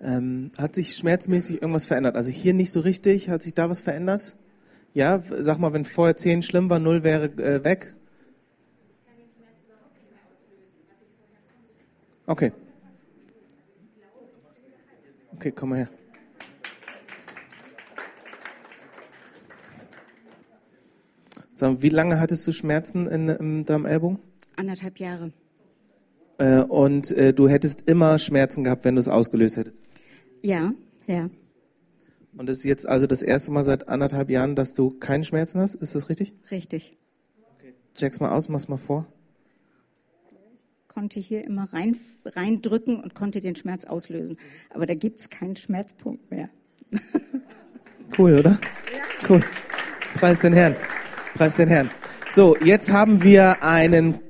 Ähm, hat sich schmerzmäßig irgendwas verändert? Also hier nicht so richtig. Hat sich da was verändert? Ja, sag mal, wenn vorher 10 schlimm war, 0 wäre äh, weg. Okay. Okay, komm mal her. So, wie lange hattest du Schmerzen in, in deinem Ellbogen? Anderthalb Jahre. Äh, und äh, du hättest immer Schmerzen gehabt, wenn du es ausgelöst hättest? Ja, ja. Und das ist jetzt also das erste Mal seit anderthalb Jahren, dass du keine Schmerzen hast? Ist das richtig? Richtig. Okay. Check's mal aus, mach's mal vor. Konnte hier immer rein, reindrücken und konnte den Schmerz auslösen. Aber da gibt's keinen Schmerzpunkt mehr. cool, oder? Ja. Cool. Preis den Herrn. Preis den Herrn. So, jetzt haben wir einen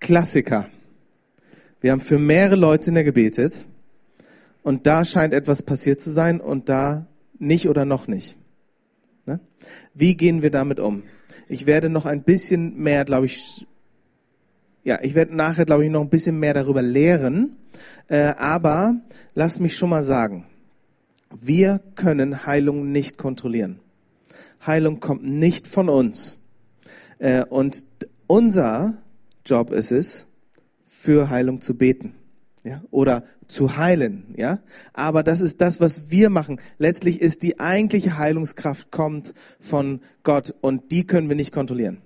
Klassiker. Wir haben für mehrere Leute in der gebetet und da scheint etwas passiert zu sein und da nicht oder noch nicht. Ne? Wie gehen wir damit um? Ich werde noch ein bisschen mehr, glaube ich, ja, ich werde nachher, glaube ich, noch ein bisschen mehr darüber lehren. Äh, aber lass mich schon mal sagen, wir können Heilung nicht kontrollieren. Heilung kommt nicht von uns. Äh, und unser Job ist es, für Heilung zu beten. Ja, oder zu heilen, ja. Aber das ist das, was wir machen. Letztlich ist die eigentliche Heilungskraft kommt von Gott und die können wir nicht kontrollieren.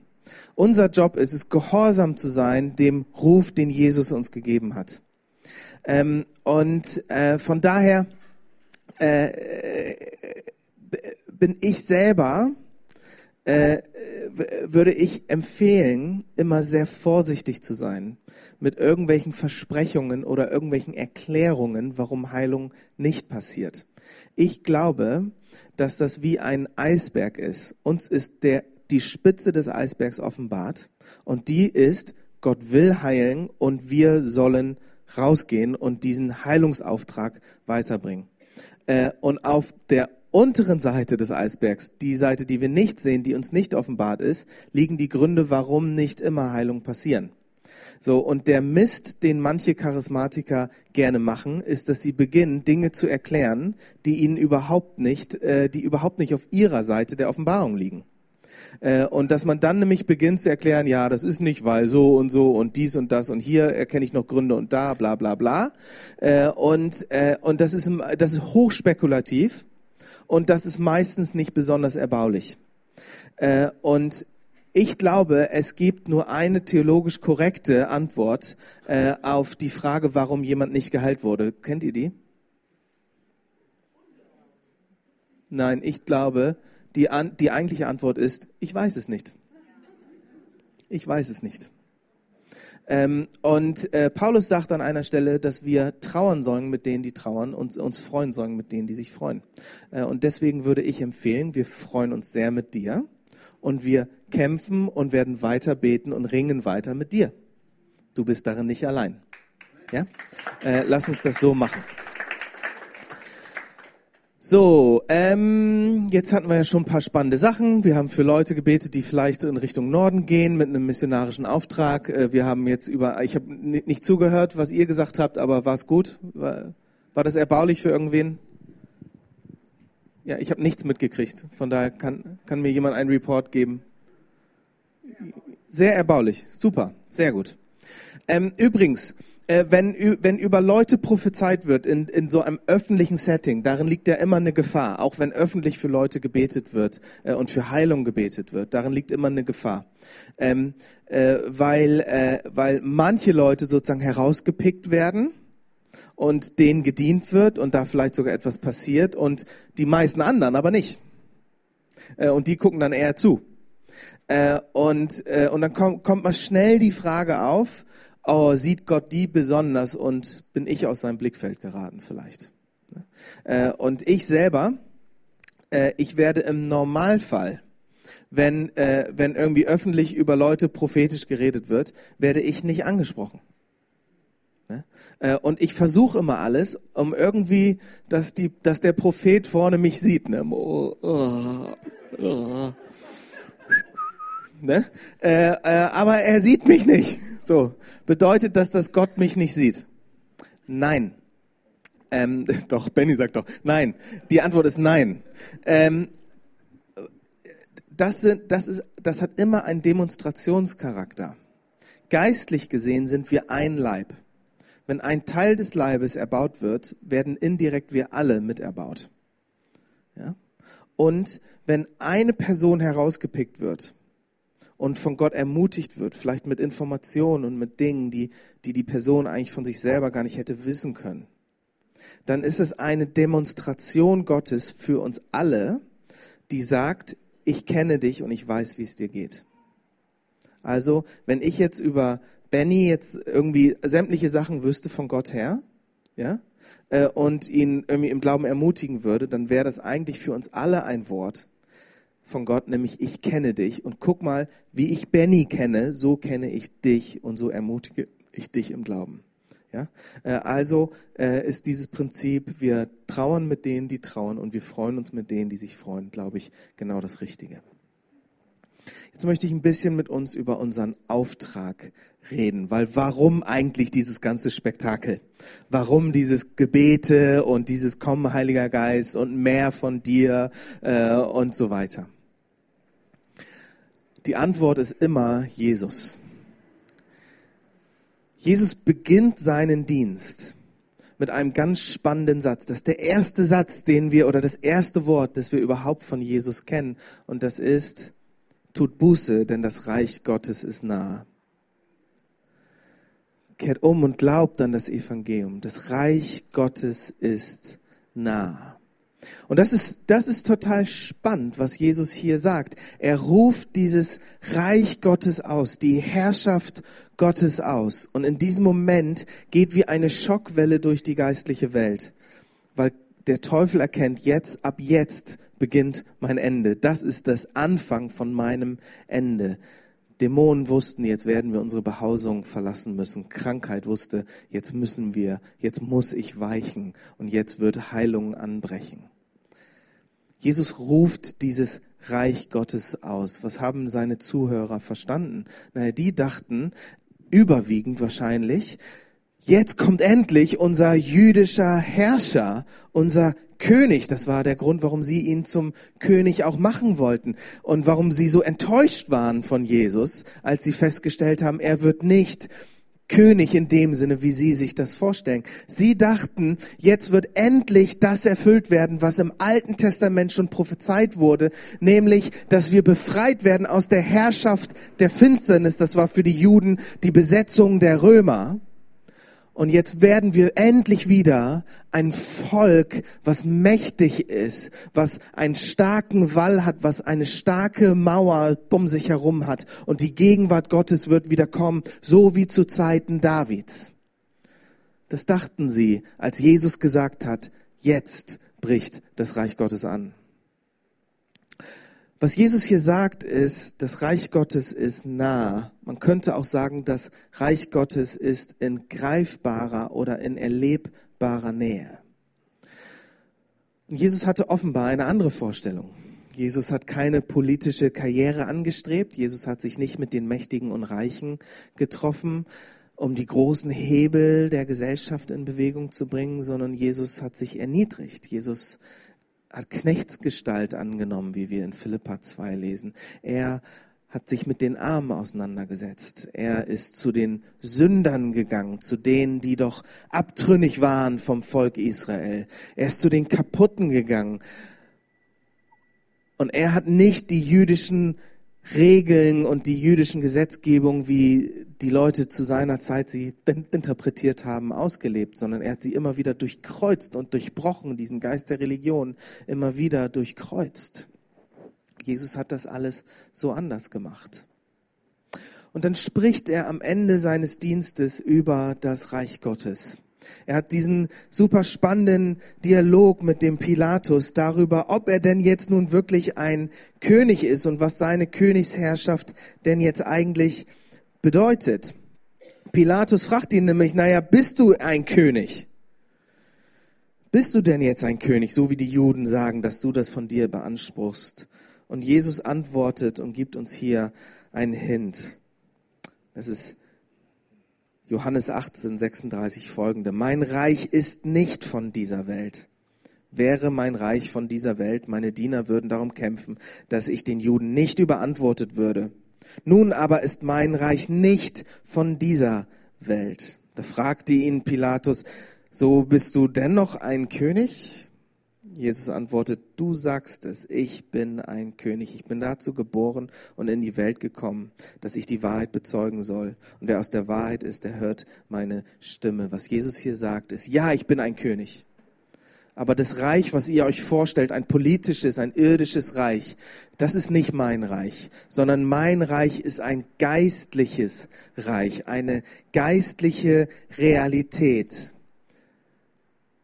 Unser Job ist es, gehorsam zu sein dem Ruf, den Jesus uns gegeben hat. Ähm, und äh, von daher äh, bin ich selber äh, würde ich empfehlen, immer sehr vorsichtig zu sein mit irgendwelchen Versprechungen oder irgendwelchen Erklärungen, warum Heilung nicht passiert. Ich glaube, dass das wie ein Eisberg ist. Uns ist der, die Spitze des Eisbergs offenbart und die ist, Gott will heilen und wir sollen rausgehen und diesen Heilungsauftrag weiterbringen. Äh, und auf der unteren Seite des Eisbergs, die Seite, die wir nicht sehen, die uns nicht offenbart ist, liegen die Gründe, warum nicht immer Heilung passieren. So, und der Mist, den manche Charismatiker gerne machen, ist, dass sie beginnen, Dinge zu erklären, die ihnen überhaupt nicht, äh, die überhaupt nicht auf ihrer Seite der Offenbarung liegen. Äh, und dass man dann nämlich beginnt zu erklären, ja, das ist nicht, weil so und so und dies und das und hier erkenne ich noch Gründe und da, bla bla bla. Äh, und, äh, und das ist, das ist hochspekulativ und das ist meistens nicht besonders erbaulich. Äh, und ich glaube, es gibt nur eine theologisch korrekte Antwort äh, auf die Frage, warum jemand nicht geheilt wurde. Kennt ihr die? Nein, ich glaube, die, an, die eigentliche Antwort ist, ich weiß es nicht. Ich weiß es nicht. Ähm, und äh, Paulus sagt an einer Stelle, dass wir trauern sollen mit denen, die trauern und uns freuen sollen mit denen, die sich freuen. Äh, und deswegen würde ich empfehlen, wir freuen uns sehr mit dir und wir kämpfen und werden weiter beten und ringen weiter mit dir. Du bist darin nicht allein. Ja? Äh, lass uns das so machen. So, ähm, jetzt hatten wir ja schon ein paar spannende Sachen. Wir haben für Leute gebetet, die vielleicht in Richtung Norden gehen mit einem missionarischen Auftrag. Äh, wir haben jetzt über, ich habe nicht zugehört, was ihr gesagt habt, aber war es gut? War, war das erbaulich für irgendwen? Ja, ich habe nichts mitgekriegt. Von daher kann, kann mir jemand einen Report geben. Sehr erbaulich. Super. Sehr gut. Ähm, übrigens, äh, wenn, wenn über Leute prophezeit wird in, in so einem öffentlichen Setting, darin liegt ja immer eine Gefahr. Auch wenn öffentlich für Leute gebetet wird äh, und für Heilung gebetet wird, darin liegt immer eine Gefahr. Ähm, äh, weil, äh, weil manche Leute sozusagen herausgepickt werden und denen gedient wird und da vielleicht sogar etwas passiert und die meisten anderen aber nicht. Äh, und die gucken dann eher zu. Äh, und, äh, und dann kommt, kommt mal schnell die Frage auf, oh, sieht Gott die besonders und bin ich aus seinem Blickfeld geraten vielleicht. Äh, und ich selber, äh, ich werde im Normalfall, wenn, äh, wenn irgendwie öffentlich über Leute prophetisch geredet wird, werde ich nicht angesprochen. Ne? Und ich versuche immer alles, um irgendwie, dass, die, dass der Prophet vorne mich sieht. Ne? Oh, oh, oh. Ne? Äh, äh, aber er sieht mich nicht. So bedeutet das, dass Gott mich nicht sieht? Nein. Ähm, doch, Benny sagt doch, nein. Die Antwort ist nein. Ähm, das, sind, das, ist, das hat immer einen Demonstrationscharakter. Geistlich gesehen sind wir ein Leib. Wenn ein Teil des Leibes erbaut wird, werden indirekt wir alle mit erbaut. Ja? Und wenn eine Person herausgepickt wird und von Gott ermutigt wird, vielleicht mit Informationen und mit Dingen, die, die die Person eigentlich von sich selber gar nicht hätte wissen können, dann ist es eine Demonstration Gottes für uns alle, die sagt, ich kenne dich und ich weiß, wie es dir geht. Also, wenn ich jetzt über Benny jetzt irgendwie sämtliche Sachen wüsste von Gott her, ja, äh, und ihn irgendwie im Glauben ermutigen würde, dann wäre das eigentlich für uns alle ein Wort von Gott, nämlich ich kenne dich und guck mal, wie ich Benny kenne, so kenne ich dich und so ermutige ich dich im Glauben. Ja? Äh, also äh, ist dieses Prinzip, wir trauern mit denen, die trauern und wir freuen uns mit denen, die sich freuen, glaube ich, genau das Richtige. Jetzt möchte ich ein bisschen mit uns über unseren Auftrag reden, weil warum eigentlich dieses ganze Spektakel? Warum dieses Gebete und dieses Kommen, Heiliger Geist und mehr von dir äh, und so weiter? Die Antwort ist immer Jesus. Jesus beginnt seinen Dienst mit einem ganz spannenden Satz. Das ist der erste Satz, den wir, oder das erste Wort, das wir überhaupt von Jesus kennen. Und das ist, tut Buße, denn das Reich Gottes ist nah. Kehrt um und glaubt an das Evangelium. Das Reich Gottes ist nah. Und das ist, das ist total spannend, was Jesus hier sagt. Er ruft dieses Reich Gottes aus, die Herrschaft Gottes aus. Und in diesem Moment geht wie eine Schockwelle durch die geistliche Welt, weil der Teufel erkennt, jetzt, ab jetzt beginnt mein Ende. Das ist das Anfang von meinem Ende. Dämonen wussten, jetzt werden wir unsere Behausung verlassen müssen. Krankheit wusste, jetzt müssen wir, jetzt muss ich weichen und jetzt wird Heilung anbrechen. Jesus ruft dieses Reich Gottes aus. Was haben seine Zuhörer verstanden? Naja, die dachten, überwiegend wahrscheinlich, jetzt kommt endlich unser jüdischer Herrscher, unser König. Das war der Grund, warum sie ihn zum König auch machen wollten und warum sie so enttäuscht waren von Jesus, als sie festgestellt haben, er wird nicht König in dem Sinne, wie sie sich das vorstellen. Sie dachten, jetzt wird endlich das erfüllt werden, was im Alten Testament schon prophezeit wurde, nämlich, dass wir befreit werden aus der Herrschaft der Finsternis. Das war für die Juden die Besetzung der Römer. Und jetzt werden wir endlich wieder ein Volk, was mächtig ist, was einen starken Wall hat, was eine starke Mauer um sich herum hat. Und die Gegenwart Gottes wird wieder kommen, so wie zu Zeiten Davids. Das dachten sie, als Jesus gesagt hat, jetzt bricht das Reich Gottes an. Was Jesus hier sagt, ist, das Reich Gottes ist nah. Man könnte auch sagen, das Reich Gottes ist in greifbarer oder in erlebbarer Nähe. Und Jesus hatte offenbar eine andere Vorstellung. Jesus hat keine politische Karriere angestrebt. Jesus hat sich nicht mit den Mächtigen und Reichen getroffen, um die großen Hebel der Gesellschaft in Bewegung zu bringen, sondern Jesus hat sich erniedrigt. Jesus hat Knechtsgestalt angenommen, wie wir in Philippa 2 lesen. Er hat sich mit den Armen auseinandergesetzt. Er ist zu den Sündern gegangen, zu denen, die doch abtrünnig waren vom Volk Israel. Er ist zu den Kaputten gegangen. Und er hat nicht die jüdischen Regeln und die jüdischen Gesetzgebungen, wie die Leute zu seiner Zeit sie interpretiert haben, ausgelebt, sondern er hat sie immer wieder durchkreuzt und durchbrochen, diesen Geist der Religion immer wieder durchkreuzt. Jesus hat das alles so anders gemacht. Und dann spricht er am Ende seines Dienstes über das Reich Gottes. Er hat diesen super spannenden Dialog mit dem Pilatus darüber, ob er denn jetzt nun wirklich ein König ist und was seine Königsherrschaft denn jetzt eigentlich bedeutet. Pilatus fragt ihn nämlich, naja, bist du ein König? Bist du denn jetzt ein König, so wie die Juden sagen, dass du das von dir beanspruchst? Und Jesus antwortet und gibt uns hier einen Hint. Das ist Johannes 18, 36 folgende. Mein Reich ist nicht von dieser Welt. Wäre mein Reich von dieser Welt, meine Diener würden darum kämpfen, dass ich den Juden nicht überantwortet würde. Nun aber ist mein Reich nicht von dieser Welt. Da fragte ihn Pilatus, so bist du dennoch ein König? Jesus antwortet, du sagst es, ich bin ein König, ich bin dazu geboren und in die Welt gekommen, dass ich die Wahrheit bezeugen soll. Und wer aus der Wahrheit ist, der hört meine Stimme. Was Jesus hier sagt, ist, ja, ich bin ein König. Aber das Reich, was ihr euch vorstellt, ein politisches, ein irdisches Reich, das ist nicht mein Reich, sondern mein Reich ist ein geistliches Reich, eine geistliche Realität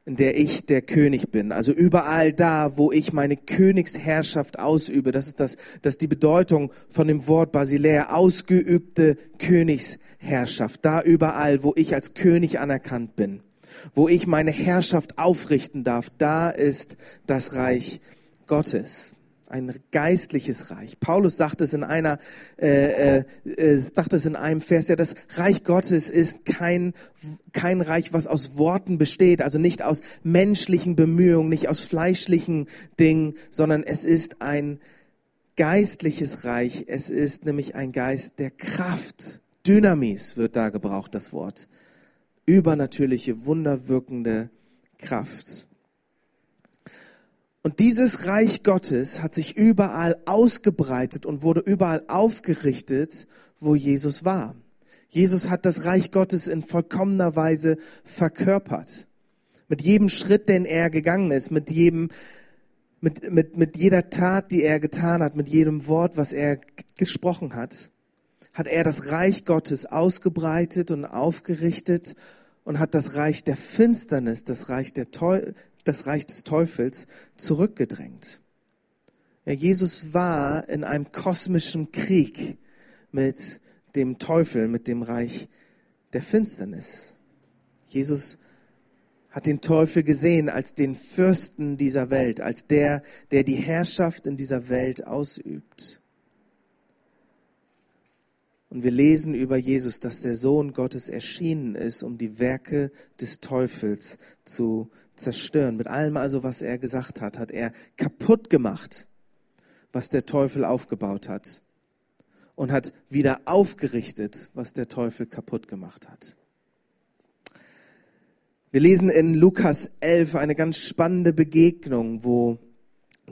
in der ich der König bin. Also überall da, wo ich meine Königsherrschaft ausübe. Das ist das, das ist die Bedeutung von dem Wort Basilea, ausgeübte Königsherrschaft. Da überall, wo ich als König anerkannt bin, wo ich meine Herrschaft aufrichten darf, da ist das Reich Gottes ein geistliches Reich. Paulus sagt es in einer, äh, äh, äh, sagt es in einem Vers, ja, das Reich Gottes ist kein, kein Reich, was aus Worten besteht, also nicht aus menschlichen Bemühungen, nicht aus fleischlichen Dingen, sondern es ist ein geistliches Reich. Es ist nämlich ein Geist der Kraft. Dynamis wird da gebraucht, das Wort. Übernatürliche, wunderwirkende Kraft. Und dieses Reich Gottes hat sich überall ausgebreitet und wurde überall aufgerichtet, wo Jesus war. Jesus hat das Reich Gottes in vollkommener Weise verkörpert. Mit jedem Schritt, den er gegangen ist, mit jedem, mit, mit, mit jeder Tat, die er getan hat, mit jedem Wort, was er gesprochen hat, hat er das Reich Gottes ausgebreitet und aufgerichtet und hat das Reich der Finsternis, das Reich der, das Reich des Teufels zurückgedrängt. Ja, Jesus war in einem kosmischen Krieg mit dem Teufel, mit dem Reich der Finsternis. Jesus hat den Teufel gesehen als den Fürsten dieser Welt, als der, der die Herrschaft in dieser Welt ausübt. Und wir lesen über Jesus, dass der Sohn Gottes erschienen ist, um die Werke des Teufels zu zerstören. Mit allem also, was er gesagt hat, hat er kaputt gemacht, was der Teufel aufgebaut hat. Und hat wieder aufgerichtet, was der Teufel kaputt gemacht hat. Wir lesen in Lukas 11 eine ganz spannende Begegnung, wo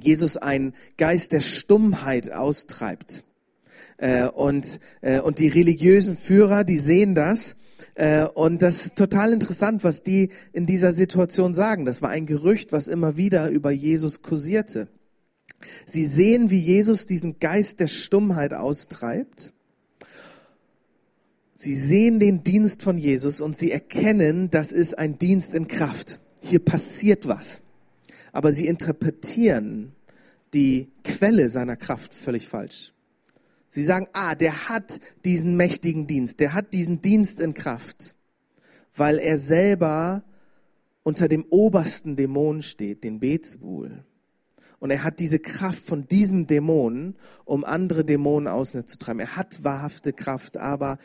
Jesus einen Geist der Stummheit austreibt. Äh, und, äh, und die religiösen Führer, die sehen das und das ist total interessant, was die in dieser Situation sagen. Das war ein Gerücht, was immer wieder über Jesus kursierte. Sie sehen, wie Jesus diesen Geist der Stummheit austreibt. Sie sehen den Dienst von Jesus und sie erkennen, das ist ein Dienst in Kraft. Hier passiert was. Aber sie interpretieren die Quelle seiner Kraft völlig falsch. Sie sagen, ah, der hat diesen mächtigen Dienst, der hat diesen Dienst in Kraft, weil er selber unter dem obersten Dämon steht, den Bezbul. Und er hat diese Kraft von diesem Dämon, um andere Dämonen auszutreiben. Er hat wahrhafte Kraft, aber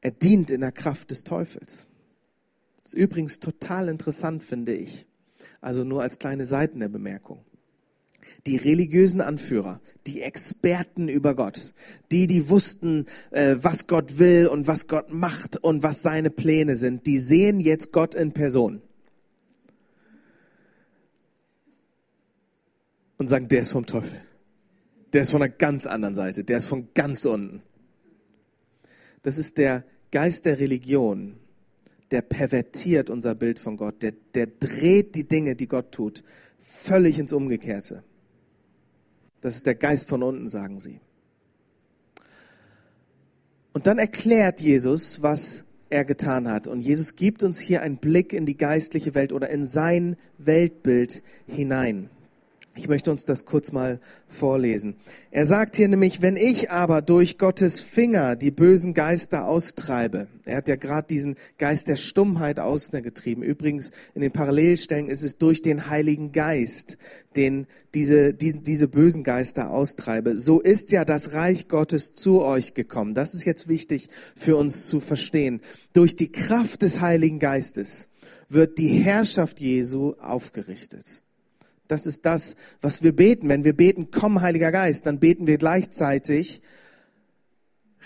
er dient in der Kraft des Teufels. Das ist übrigens total interessant, finde ich. Also nur als kleine Seitenbemerkung die religiösen Anführer, die Experten über Gott, die, die wussten, äh, was Gott will und was Gott macht und was seine Pläne sind, die sehen jetzt Gott in Person. Und sagen, der ist vom Teufel. Der ist von einer ganz anderen Seite. Der ist von ganz unten. Das ist der Geist der Religion, der pervertiert unser Bild von Gott. Der, der dreht die Dinge, die Gott tut, völlig ins Umgekehrte. Das ist der Geist von unten, sagen sie. Und dann erklärt Jesus, was er getan hat. Und Jesus gibt uns hier einen Blick in die geistliche Welt oder in sein Weltbild hinein. Ich möchte uns das kurz mal vorlesen. Er sagt hier nämlich, wenn ich aber durch Gottes Finger die bösen Geister austreibe. Er hat ja gerade diesen Geist der Stummheit ausgetrieben. Übrigens, in den Parallelstellen ist es durch den Heiligen Geist, den diese, die, diese bösen Geister austreibe. So ist ja das Reich Gottes zu euch gekommen. Das ist jetzt wichtig für uns zu verstehen. Durch die Kraft des Heiligen Geistes wird die Herrschaft Jesu aufgerichtet. Das ist das, was wir beten. Wenn wir beten, komm Heiliger Geist, dann beten wir gleichzeitig,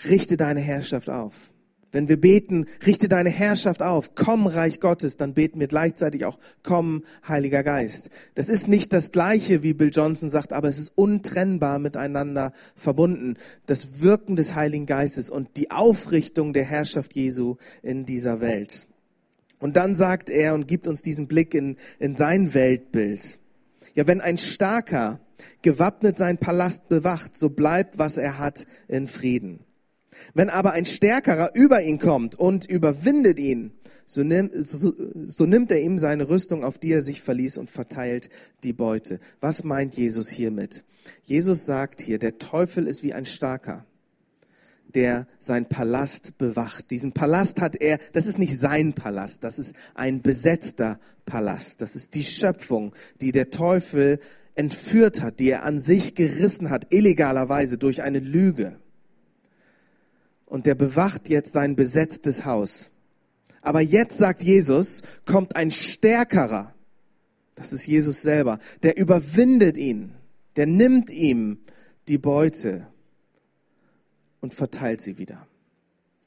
richte deine Herrschaft auf. Wenn wir beten, richte deine Herrschaft auf, komm Reich Gottes, dann beten wir gleichzeitig auch, komm Heiliger Geist. Das ist nicht das gleiche, wie Bill Johnson sagt, aber es ist untrennbar miteinander verbunden. Das Wirken des Heiligen Geistes und die Aufrichtung der Herrschaft Jesu in dieser Welt. Und dann sagt er und gibt uns diesen Blick in, in sein Weltbild. Ja, wenn ein Starker gewappnet sein Palast bewacht, so bleibt, was er hat, in Frieden. Wenn aber ein Stärkerer über ihn kommt und überwindet ihn, so, nimm, so, so nimmt er ihm seine Rüstung, auf die er sich verließ, und verteilt die Beute. Was meint Jesus hiermit? Jesus sagt hier, der Teufel ist wie ein Starker der sein Palast bewacht. Diesen Palast hat er, das ist nicht sein Palast, das ist ein besetzter Palast. Das ist die Schöpfung, die der Teufel entführt hat, die er an sich gerissen hat, illegalerweise durch eine Lüge. Und der bewacht jetzt sein besetztes Haus. Aber jetzt sagt Jesus, kommt ein stärkerer. Das ist Jesus selber. Der überwindet ihn. Der nimmt ihm die Beute und verteilt sie wieder.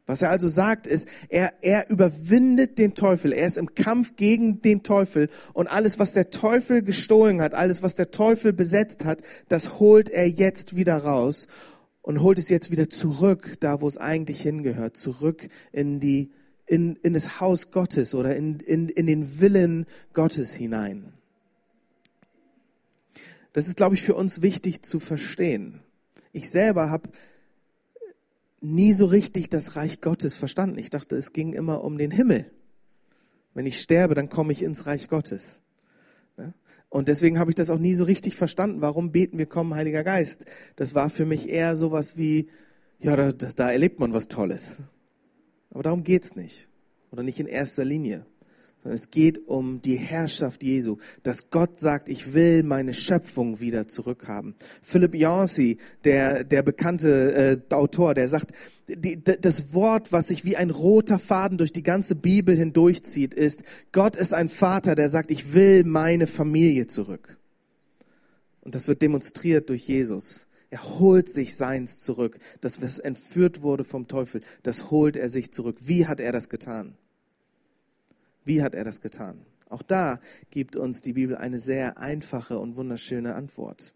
Was er also sagt, ist, er, er überwindet den Teufel. Er ist im Kampf gegen den Teufel. Und alles, was der Teufel gestohlen hat, alles, was der Teufel besetzt hat, das holt er jetzt wieder raus und holt es jetzt wieder zurück, da wo es eigentlich hingehört, zurück in die, in, in das Haus Gottes oder in, in, in den Willen Gottes hinein. Das ist, glaube ich, für uns wichtig zu verstehen. Ich selber habe nie so richtig das Reich Gottes verstanden. Ich dachte, es ging immer um den Himmel. Wenn ich sterbe, dann komme ich ins Reich Gottes. Und deswegen habe ich das auch nie so richtig verstanden. Warum beten wir, kommen, Heiliger Geist? Das war für mich eher sowas wie, ja, da, da erlebt man was Tolles. Aber darum geht's nicht. Oder nicht in erster Linie es geht um die Herrschaft Jesu, dass Gott sagt, ich will meine Schöpfung wieder zurückhaben. Philip Yancey, der, der bekannte äh, Autor, der sagt, die, das Wort, was sich wie ein roter Faden durch die ganze Bibel hindurchzieht, ist, Gott ist ein Vater, der sagt, ich will meine Familie zurück. Und das wird demonstriert durch Jesus. Er holt sich seins zurück. Das, was entführt wurde vom Teufel, das holt er sich zurück. Wie hat er das getan? Wie hat er das getan? Auch da gibt uns die Bibel eine sehr einfache und wunderschöne Antwort.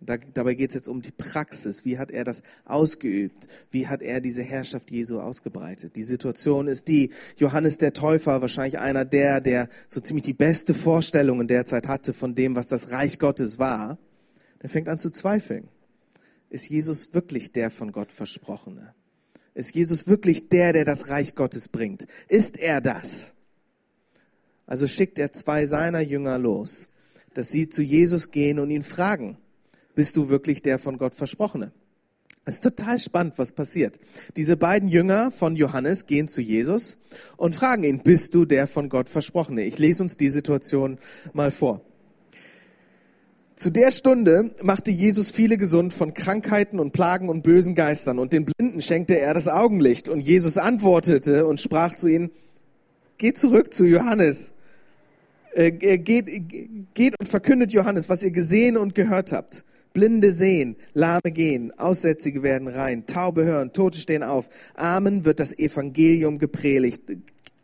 Da, dabei geht es jetzt um die Praxis. Wie hat er das ausgeübt? Wie hat er diese Herrschaft Jesu ausgebreitet? Die Situation ist die, Johannes der Täufer, wahrscheinlich einer der, der so ziemlich die beste Vorstellung in der Zeit hatte von dem, was das Reich Gottes war, der fängt an zu zweifeln. Ist Jesus wirklich der von Gott versprochene? Ist Jesus wirklich der, der das Reich Gottes bringt? Ist er das? Also schickt er zwei seiner Jünger los, dass sie zu Jesus gehen und ihn fragen, bist du wirklich der von Gott versprochene? Es ist total spannend, was passiert. Diese beiden Jünger von Johannes gehen zu Jesus und fragen ihn, bist du der von Gott versprochene? Ich lese uns die Situation mal vor. Zu der Stunde machte Jesus viele gesund von Krankheiten und Plagen und bösen Geistern und den Blinden schenkte er das Augenlicht und Jesus antwortete und sprach zu ihnen, geht zurück zu Johannes geht, geht und verkündet Johannes, was ihr gesehen und gehört habt. Blinde sehen, Lahme gehen, Aussätzige werden rein, Taube hören, Tote stehen auf. Amen wird das Evangelium gepredigt,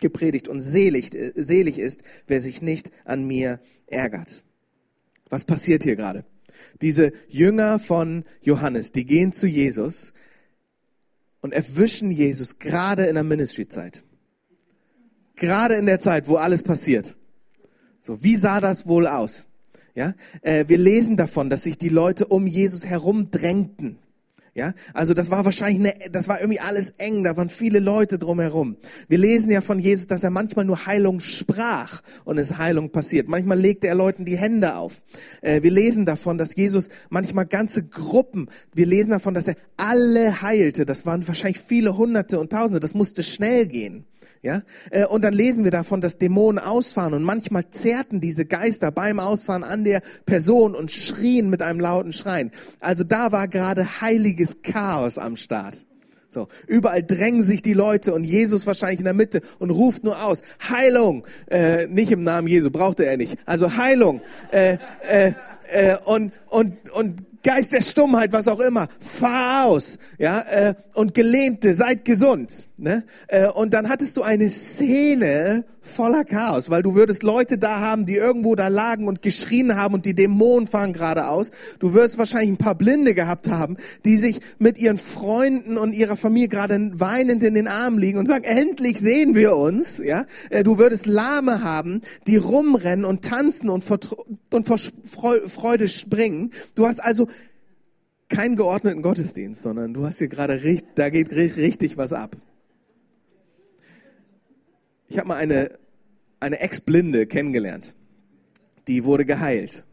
gepredigt und selig, äh, selig ist, wer sich nicht an mir ärgert. Was passiert hier gerade? Diese Jünger von Johannes, die gehen zu Jesus und erwischen Jesus gerade in der Ministry-Zeit. Gerade in der Zeit, wo alles passiert. So, wie sah das wohl aus? Ja, äh, wir lesen davon, dass sich die Leute um Jesus herum drängten. Ja, also das war wahrscheinlich eine, das war irgendwie alles eng, da waren viele Leute drumherum. Wir lesen ja von Jesus, dass er manchmal nur Heilung sprach und es Heilung passiert. Manchmal legte er Leuten die Hände auf. Äh, wir lesen davon, dass Jesus manchmal ganze Gruppen, wir lesen davon, dass er alle heilte. Das waren wahrscheinlich viele Hunderte und Tausende. Das musste schnell gehen. Ja? Äh, und dann lesen wir davon, dass Dämonen ausfahren und manchmal zerrten diese Geister beim Ausfahren an der Person und schrien mit einem lauten Schreien. Also da war gerade heiliges Chaos am Start. So, überall drängen sich die Leute und Jesus wahrscheinlich in der Mitte und ruft nur aus, Heilung, äh, nicht im Namen Jesu, brauchte er nicht. Also Heilung äh, äh, äh, und und und Geist der Stummheit, was auch immer, fahr aus, ja, äh, und Gelähmte, seid gesund, ne? Äh, und dann hattest du eine Szene voller Chaos, weil du würdest Leute da haben, die irgendwo da lagen und geschrien haben und die Dämonen fahren gerade aus. Du wirst wahrscheinlich ein paar Blinde gehabt haben, die sich mit ihren Freunden und ihrer Familie gerade weinend in den Armen liegen und sagen, endlich sehen wir uns, ja? Äh, du würdest Lahme haben, die rumrennen und tanzen und vor, und vor Freude springen. Du hast also keinen geordneten Gottesdienst, sondern du hast hier gerade richtig, da geht richtig was ab. Ich habe mal eine, eine Ex-Blinde kennengelernt. Die wurde geheilt.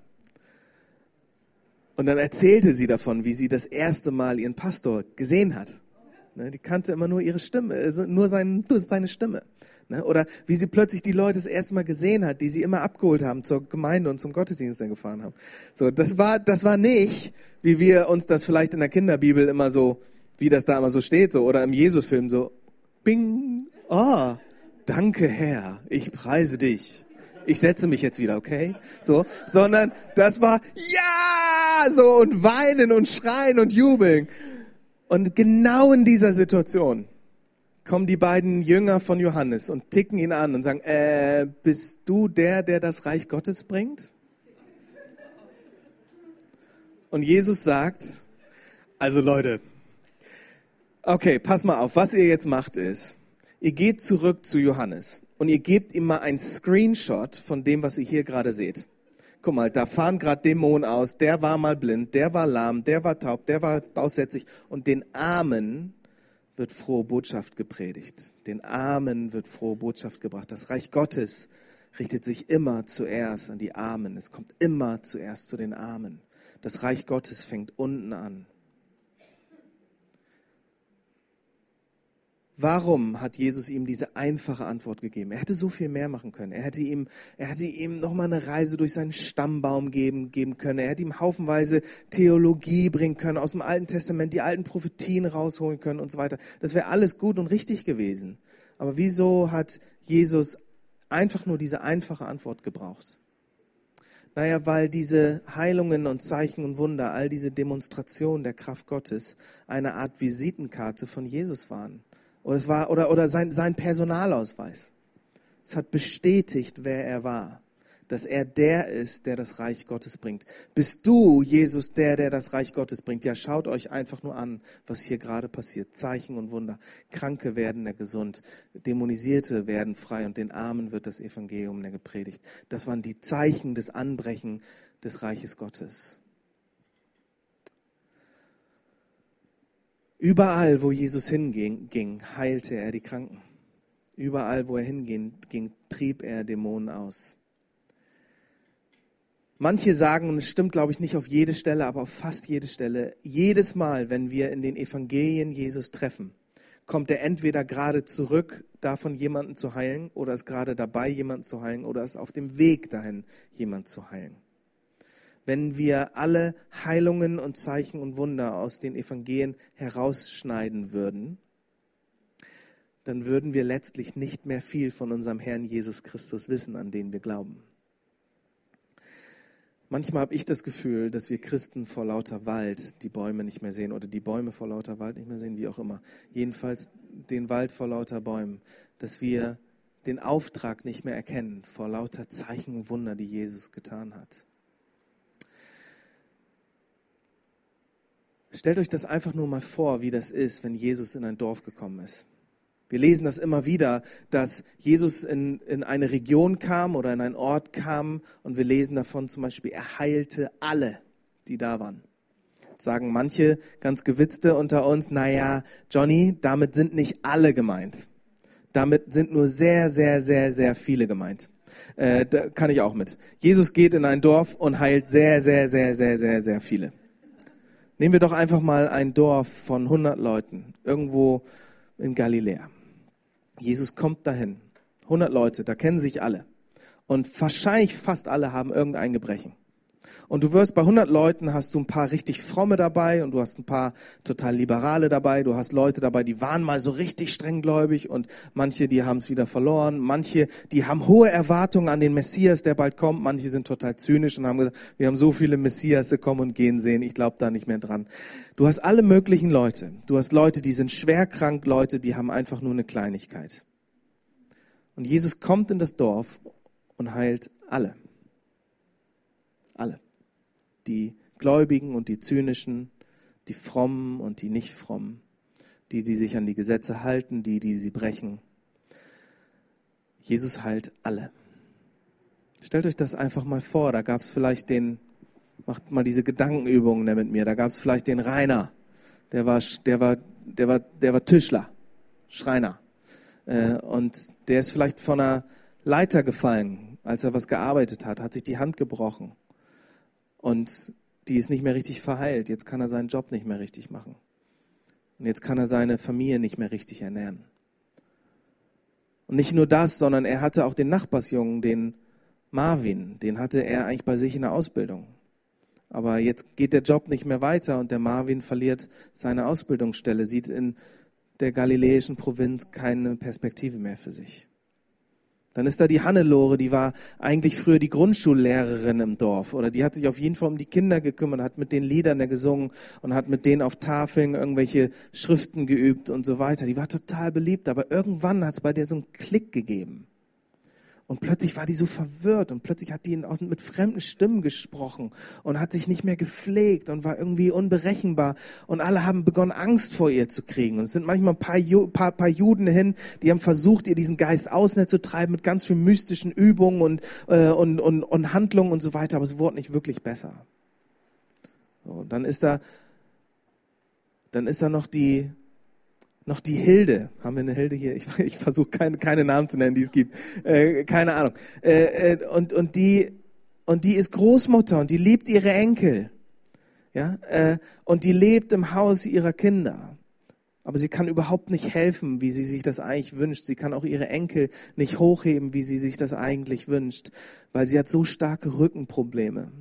Und dann erzählte sie davon, wie sie das erste Mal ihren Pastor gesehen hat. Ne, die kannte immer nur ihre Stimme, sein, nur seine Stimme. Ne, oder wie sie plötzlich die Leute das erste Mal gesehen hat, die sie immer abgeholt haben zur Gemeinde und zum Gottesdienst dann gefahren haben. So, das war, das war nicht, wie wir uns das vielleicht in der Kinderbibel immer so, wie das da immer so steht, so, oder im Jesusfilm so, bing, oh, danke Herr, ich preise dich. Ich setze mich jetzt wieder, okay? So, sondern das war, ja, so, und weinen und schreien und jubeln. Und genau in dieser Situation kommen die beiden Jünger von Johannes und ticken ihn an und sagen, äh, bist du der, der das Reich Gottes bringt? Und Jesus sagt, also Leute, okay, pass mal auf, was ihr jetzt macht ist, ihr geht zurück zu Johannes und ihr gebt ihm mal ein Screenshot von dem, was ihr hier gerade seht. Guck mal, da fahren gerade Dämonen aus, der war mal blind, der war lahm, der war taub, der war aussätzlich und den Armen wird frohe Botschaft gepredigt. Den Armen wird frohe Botschaft gebracht. Das Reich Gottes richtet sich immer zuerst an die Armen. Es kommt immer zuerst zu den Armen. Das Reich Gottes fängt unten an. Warum hat Jesus ihm diese einfache Antwort gegeben? Er hätte so viel mehr machen können. Er hätte ihm, er hätte ihm noch mal eine Reise durch seinen Stammbaum geben, geben können. Er hätte ihm haufenweise Theologie bringen können aus dem Alten Testament, die alten Prophetien rausholen können und so weiter. Das wäre alles gut und richtig gewesen. Aber wieso hat Jesus einfach nur diese einfache Antwort gebraucht? Naja, weil diese Heilungen und Zeichen und Wunder, all diese Demonstrationen der Kraft Gottes eine Art Visitenkarte von Jesus waren. Oder, es war, oder, oder sein, sein Personalausweis. Es hat bestätigt, wer er war dass er der ist, der das Reich Gottes bringt. Bist du, Jesus, der, der das Reich Gottes bringt? Ja, schaut euch einfach nur an, was hier gerade passiert. Zeichen und Wunder. Kranke werden gesund, Dämonisierte werden frei und den Armen wird das Evangelium gepredigt. Das waren die Zeichen des Anbrechen des Reiches Gottes. Überall, wo Jesus hinging, ging, heilte er die Kranken. Überall, wo er hinging, ging, trieb er Dämonen aus. Manche sagen, und es stimmt, glaube ich, nicht auf jede Stelle, aber auf fast jede Stelle, jedes Mal, wenn wir in den Evangelien Jesus treffen, kommt er entweder gerade zurück, davon jemanden zu heilen, oder ist gerade dabei, jemanden zu heilen, oder ist auf dem Weg dahin, jemanden zu heilen. Wenn wir alle Heilungen und Zeichen und Wunder aus den Evangelien herausschneiden würden, dann würden wir letztlich nicht mehr viel von unserem Herrn Jesus Christus wissen, an den wir glauben. Manchmal habe ich das Gefühl, dass wir Christen vor lauter Wald die Bäume nicht mehr sehen oder die Bäume vor lauter Wald nicht mehr sehen, wie auch immer. Jedenfalls den Wald vor lauter Bäumen, dass wir den Auftrag nicht mehr erkennen vor lauter Zeichen und Wunder, die Jesus getan hat. Stellt euch das einfach nur mal vor, wie das ist, wenn Jesus in ein Dorf gekommen ist. Wir lesen das immer wieder, dass Jesus in, in eine Region kam oder in einen Ort kam und wir lesen davon zum Beispiel, er heilte alle, die da waren. sagen manche ganz gewitzte unter uns, naja, Johnny, damit sind nicht alle gemeint. Damit sind nur sehr, sehr, sehr, sehr viele gemeint. Äh, da kann ich auch mit. Jesus geht in ein Dorf und heilt sehr, sehr, sehr, sehr, sehr, sehr viele. Nehmen wir doch einfach mal ein Dorf von 100 Leuten, irgendwo in Galiläa. Jesus kommt dahin. 100 Leute, da kennen sich alle. Und wahrscheinlich fast alle haben irgendein Gebrechen. Und du wirst bei 100 Leuten hast du ein paar richtig fromme dabei und du hast ein paar total liberale dabei. Du hast Leute dabei, die waren mal so richtig strenggläubig und manche, die haben es wieder verloren. Manche, die haben hohe Erwartungen an den Messias, der bald kommt. Manche sind total zynisch und haben gesagt, wir haben so viele Messias kommen und gehen sehen. Ich glaube da nicht mehr dran. Du hast alle möglichen Leute. Du hast Leute, die sind schwer krank, Leute, die haben einfach nur eine Kleinigkeit. Und Jesus kommt in das Dorf und heilt alle. Alle. Die Gläubigen und die Zynischen, die Frommen und die nicht frommen, die, die sich an die Gesetze halten, die, die sie brechen. Jesus heilt alle. Stellt euch das einfach mal vor. Da gab es vielleicht den, macht mal diese Gedankenübungen mit mir. Da gab es vielleicht den Rainer, der war, der war, der war, der war Tischler, Schreiner. Äh, und der ist vielleicht von einer Leiter gefallen, als er was gearbeitet hat, hat sich die Hand gebrochen. Und die ist nicht mehr richtig verheilt. Jetzt kann er seinen Job nicht mehr richtig machen. Und jetzt kann er seine Familie nicht mehr richtig ernähren. Und nicht nur das, sondern er hatte auch den Nachbarsjungen, den Marvin, den hatte er eigentlich bei sich in der Ausbildung. Aber jetzt geht der Job nicht mehr weiter und der Marvin verliert seine Ausbildungsstelle, sieht in der galiläischen Provinz keine Perspektive mehr für sich. Dann ist da die Hannelore, die war eigentlich früher die Grundschullehrerin im Dorf oder die hat sich auf jeden Fall um die Kinder gekümmert, hat mit den Liedern gesungen und hat mit denen auf Tafeln irgendwelche Schriften geübt und so weiter. Die war total beliebt, aber irgendwann hat es bei der so einen Klick gegeben. Und plötzlich war die so verwirrt und plötzlich hat die mit fremden Stimmen gesprochen und hat sich nicht mehr gepflegt und war irgendwie unberechenbar. Und alle haben begonnen, Angst vor ihr zu kriegen. Und es sind manchmal ein paar, Ju paar, paar Juden hin, die haben versucht, ihr diesen Geist ausnetz zu treiben mit ganz vielen mystischen Übungen und, äh, und, und, und Handlungen und so weiter. Aber es wurde nicht wirklich besser. So, dann ist da, dann ist da noch die, noch die Hilde. Haben wir eine Hilde hier? Ich, ich versuche keine, keine Namen zu nennen, die es gibt. Äh, keine Ahnung. Äh, äh, und, und, die, und die ist Großmutter und die liebt ihre Enkel. Ja? Äh, und die lebt im Haus ihrer Kinder. Aber sie kann überhaupt nicht helfen, wie sie sich das eigentlich wünscht. Sie kann auch ihre Enkel nicht hochheben, wie sie sich das eigentlich wünscht, weil sie hat so starke Rückenprobleme.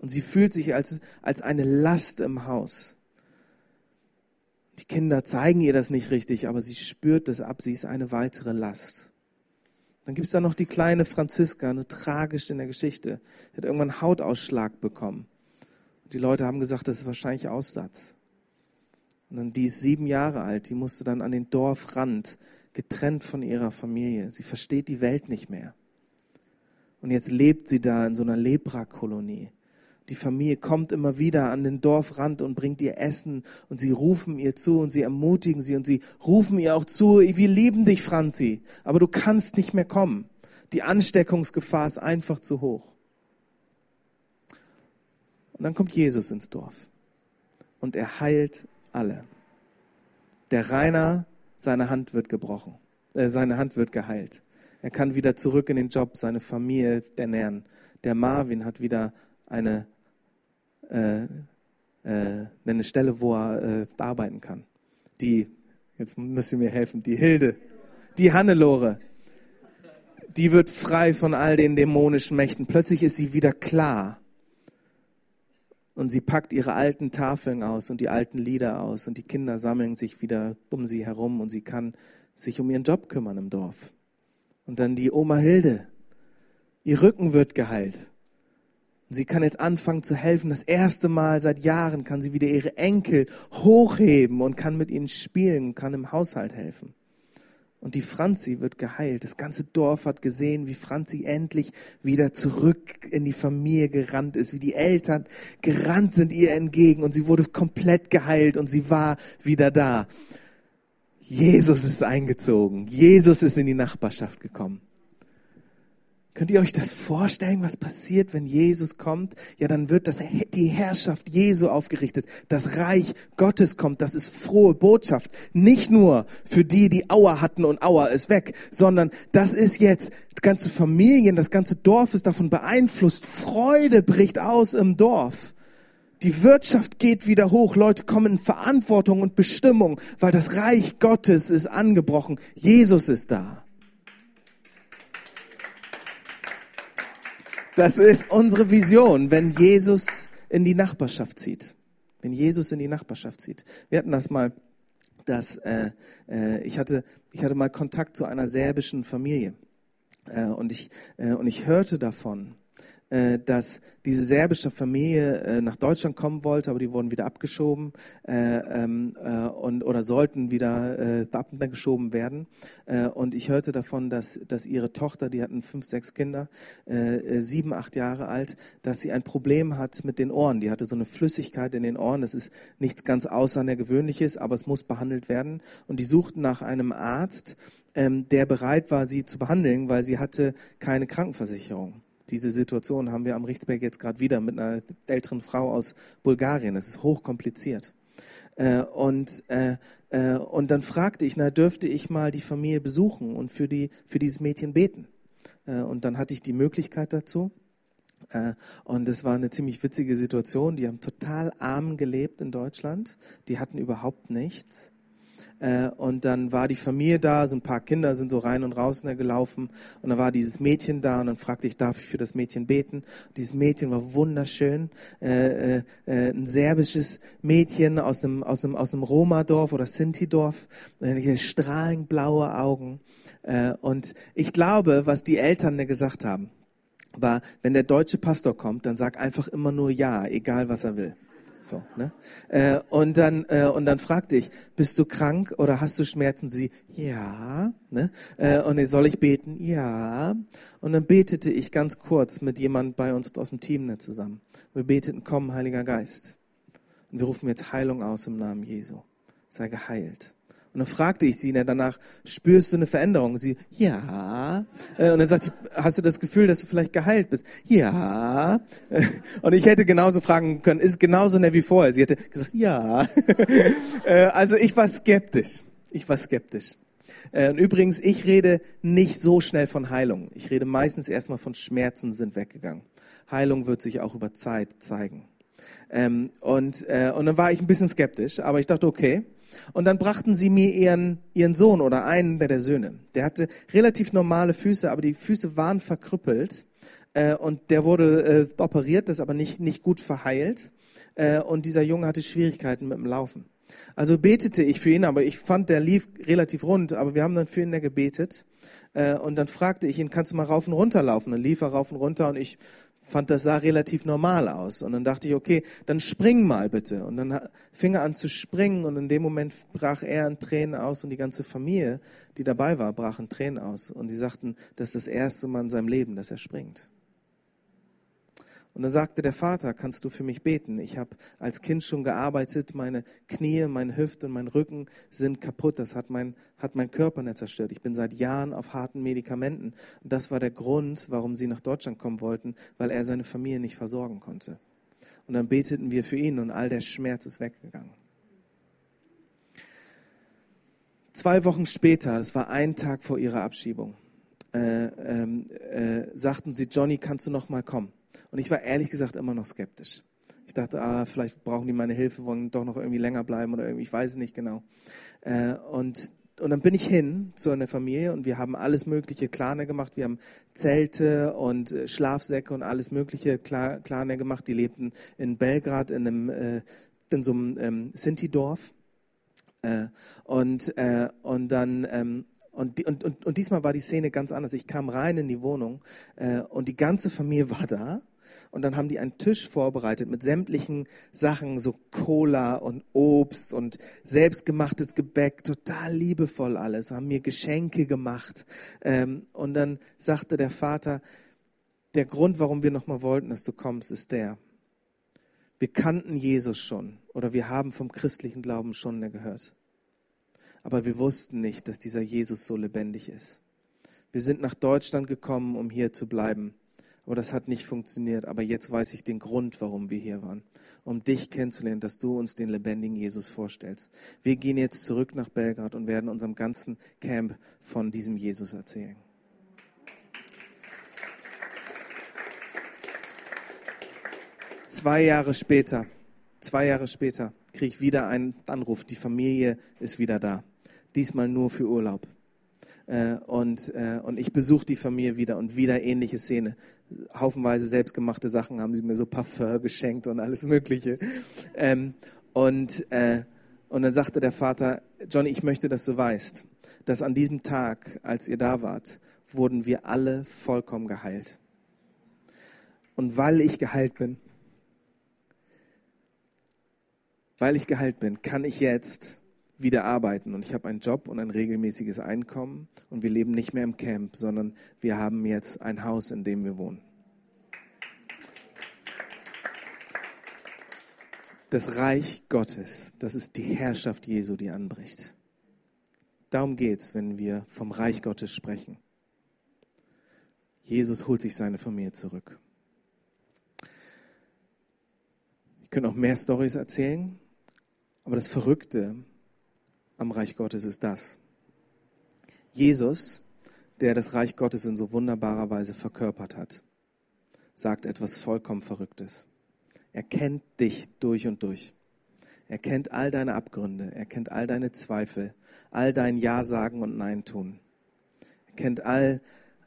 Und sie fühlt sich als, als eine Last im Haus. Die Kinder zeigen ihr das nicht richtig, aber sie spürt das ab. Sie ist eine weitere Last. Dann gibt es da noch die kleine Franziska, eine tragisch in der Geschichte. Die hat irgendwann Hautausschlag bekommen. Die Leute haben gesagt, das ist wahrscheinlich Aussatz. Und dann die ist sieben Jahre alt, die musste dann an den Dorfrand, getrennt von ihrer Familie. Sie versteht die Welt nicht mehr. Und jetzt lebt sie da in so einer Leprakolonie. Die Familie kommt immer wieder an den Dorfrand und bringt ihr Essen und sie rufen ihr zu und sie ermutigen sie und sie rufen ihr auch zu, wir lieben dich, Franzi, aber du kannst nicht mehr kommen. Die Ansteckungsgefahr ist einfach zu hoch. Und dann kommt Jesus ins Dorf und er heilt alle. Der Rainer, seine Hand wird gebrochen, äh, seine Hand wird geheilt. Er kann wieder zurück in den Job, seine Familie ernähren. Der Marvin hat wieder eine äh, äh, eine Stelle, wo er äh, arbeiten kann. Die, jetzt müsst ihr mir helfen, die Hilde, die Hannelore, die wird frei von all den dämonischen Mächten. Plötzlich ist sie wieder klar. Und sie packt ihre alten Tafeln aus und die alten Lieder aus und die Kinder sammeln sich wieder um sie herum und sie kann sich um ihren Job kümmern im Dorf. Und dann die Oma Hilde. Ihr Rücken wird geheilt. Sie kann jetzt anfangen zu helfen. Das erste Mal seit Jahren kann sie wieder ihre Enkel hochheben und kann mit ihnen spielen, kann im Haushalt helfen. Und die Franzi wird geheilt. Das ganze Dorf hat gesehen, wie Franzi endlich wieder zurück in die Familie gerannt ist, wie die Eltern gerannt sind ihr entgegen und sie wurde komplett geheilt und sie war wieder da. Jesus ist eingezogen. Jesus ist in die Nachbarschaft gekommen. Könnt ihr euch das vorstellen, was passiert, wenn Jesus kommt? Ja, dann wird das, die Herrschaft Jesu aufgerichtet. Das Reich Gottes kommt. Das ist frohe Botschaft. Nicht nur für die, die Auer hatten und Auer ist weg, sondern das ist jetzt, ganze Familien, das ganze Dorf ist davon beeinflusst. Freude bricht aus im Dorf. Die Wirtschaft geht wieder hoch. Leute kommen in Verantwortung und Bestimmung, weil das Reich Gottes ist angebrochen. Jesus ist da. Das ist unsere Vision, wenn Jesus in die Nachbarschaft zieht. Wenn Jesus in die Nachbarschaft zieht. Wir hatten das mal, dass äh, äh, ich hatte ich hatte mal Kontakt zu einer serbischen Familie äh, und ich äh, und ich hörte davon, dass diese serbische Familie äh, nach Deutschland kommen wollte, aber die wurden wieder abgeschoben äh, ähm, und oder sollten wieder abgeschoben werden. und ich hörte davon, dass dass ihre Tochter, die hatten fünf, sechs Kinder, sieben, acht Jahre alt, dass sie ein Problem hat mit den Ohren. Die hatte so eine Flüssigkeit in den Ohren. Das ist nichts ganz außergewöhnliches, aber es muss behandelt werden. Und die suchten nach einem Arzt, ähm, der bereit war, sie zu behandeln, weil sie hatte keine Krankenversicherung. Diese Situation haben wir am Richtsberg jetzt gerade wieder mit einer älteren Frau aus Bulgarien. Das ist hochkompliziert. Äh, und, äh, äh, und dann fragte ich, na, dürfte ich mal die Familie besuchen und für, die, für dieses Mädchen beten? Äh, und dann hatte ich die Möglichkeit dazu. Äh, und es war eine ziemlich witzige Situation. Die haben total arm gelebt in Deutschland. Die hatten überhaupt nichts. Äh, und dann war die Familie da, so ein paar Kinder sind so rein und raus gelaufen. Und dann war dieses Mädchen da und dann fragte ich, darf ich für das Mädchen beten? Und dieses Mädchen war wunderschön. Äh, äh, äh ein serbisches Mädchen aus einem, aus einem, aus einem Roma-Dorf oder Sinti-Dorf. Strahlend blaue Augen. Äh, und ich glaube, was die Eltern gesagt haben, war, wenn der deutsche Pastor kommt, dann sag einfach immer nur Ja, egal was er will. So, ne? Äh, und dann äh, und dann fragte ich, bist du krank oder hast du Schmerzen? Sie, ja. Ne? Äh, und soll ich beten? Ja. Und dann betete ich ganz kurz mit jemand bei uns aus dem Team ne, zusammen. Wir beteten, komm, Heiliger Geist. Und wir rufen jetzt Heilung aus im Namen Jesu. Sei geheilt. Und dann fragte ich sie danach, spürst du eine Veränderung? Sie, ja. Äh, und dann sagt sie, hast du das Gefühl, dass du vielleicht geheilt bist? Ja. Und ich hätte genauso fragen können, ist genauso nett wie vorher? Sie hätte gesagt, ja. Äh, also ich war skeptisch. Ich war skeptisch. Äh, und übrigens, ich rede nicht so schnell von Heilung. Ich rede meistens erstmal von Schmerzen sind weggegangen. Heilung wird sich auch über Zeit zeigen. Ähm, und, und dann war ich ein bisschen skeptisch, aber ich dachte, okay, und dann brachten sie mir ihren, ihren Sohn oder einen der, der Söhne. Der hatte relativ normale Füße, aber die Füße waren verkrüppelt. Äh, und der wurde äh, operiert, das aber nicht, nicht gut verheilt. Äh, und dieser Junge hatte Schwierigkeiten mit dem Laufen. Also betete ich für ihn, aber ich fand, der lief relativ rund, aber wir haben dann für ihn da gebetet. Äh, und dann fragte ich ihn, kannst du mal rauf und runter laufen? Dann lief er rauf und runter und ich fand, das sah relativ normal aus. Und dann dachte ich, okay, dann spring mal bitte. Und dann fing er an zu springen und in dem Moment brach er in Tränen aus und die ganze Familie, die dabei war, brach in Tränen aus. Und die sagten, das ist das erste Mal in seinem Leben, dass er springt. Und dann sagte der Vater, kannst du für mich beten? Ich habe als Kind schon gearbeitet, meine Knie, meine Hüfte und mein Rücken sind kaputt. Das hat mein, hat mein Körper nicht zerstört. Ich bin seit Jahren auf harten Medikamenten. Und das war der Grund, warum sie nach Deutschland kommen wollten, weil er seine Familie nicht versorgen konnte. Und dann beteten wir für ihn und all der Schmerz ist weggegangen. Zwei Wochen später, das war ein Tag vor ihrer Abschiebung, äh, ähm, äh, sagten sie, Johnny, kannst du noch mal kommen? Und ich war ehrlich gesagt immer noch skeptisch. Ich dachte, ah, vielleicht brauchen die meine Hilfe, wollen doch noch irgendwie länger bleiben oder irgendwie, ich weiß es nicht genau. Äh, und, und dann bin ich hin zu einer Familie und wir haben alles mögliche Klane gemacht. Wir haben Zelte und äh, Schlafsäcke und alles mögliche Klane gemacht. Die lebten in Belgrad in einem, äh, in so einem ähm, Sinti-Dorf. Äh, und, äh, und dann ähm, und, und, und, und diesmal war die Szene ganz anders. Ich kam rein in die Wohnung äh, und die ganze Familie war da. Und dann haben die einen Tisch vorbereitet mit sämtlichen Sachen, so Cola und Obst und selbstgemachtes Gebäck, total liebevoll alles, haben mir Geschenke gemacht. Ähm, und dann sagte der Vater, der Grund, warum wir nochmal wollten, dass du kommst, ist der. Wir kannten Jesus schon oder wir haben vom christlichen Glauben schon gehört aber wir wussten nicht, dass dieser Jesus so lebendig ist. Wir sind nach Deutschland gekommen, um hier zu bleiben. Aber das hat nicht funktioniert. Aber jetzt weiß ich den Grund, warum wir hier waren. Um dich kennenzulernen, dass du uns den lebendigen Jesus vorstellst. Wir gehen jetzt zurück nach Belgrad und werden unserem ganzen Camp von diesem Jesus erzählen. Zwei Jahre später, zwei Jahre später, kriege ich wieder einen Anruf. Die Familie ist wieder da. Diesmal nur für Urlaub. Äh, und, äh, und ich besuche die Familie wieder und wieder ähnliche Szene. Haufenweise selbstgemachte Sachen haben sie mir so Parfum geschenkt und alles Mögliche. Ähm, und, äh, und dann sagte der Vater, Johnny, ich möchte, dass du weißt, dass an diesem Tag, als ihr da wart, wurden wir alle vollkommen geheilt. Und weil ich geheilt bin, weil ich geheilt bin, kann ich jetzt wieder arbeiten und ich habe einen Job und ein regelmäßiges Einkommen und wir leben nicht mehr im Camp, sondern wir haben jetzt ein Haus, in dem wir wohnen. Das Reich Gottes, das ist die Herrschaft Jesu, die anbricht. Darum geht es, wenn wir vom Reich Gottes sprechen. Jesus holt sich seine Familie zurück. Ich könnte noch mehr Stories erzählen, aber das Verrückte am Reich Gottes ist das. Jesus, der das Reich Gottes in so wunderbarer Weise verkörpert hat, sagt etwas vollkommen Verrücktes. Er kennt dich durch und durch. Er kennt all deine Abgründe, er kennt all deine Zweifel, all dein Ja sagen und Nein tun. Er kennt all,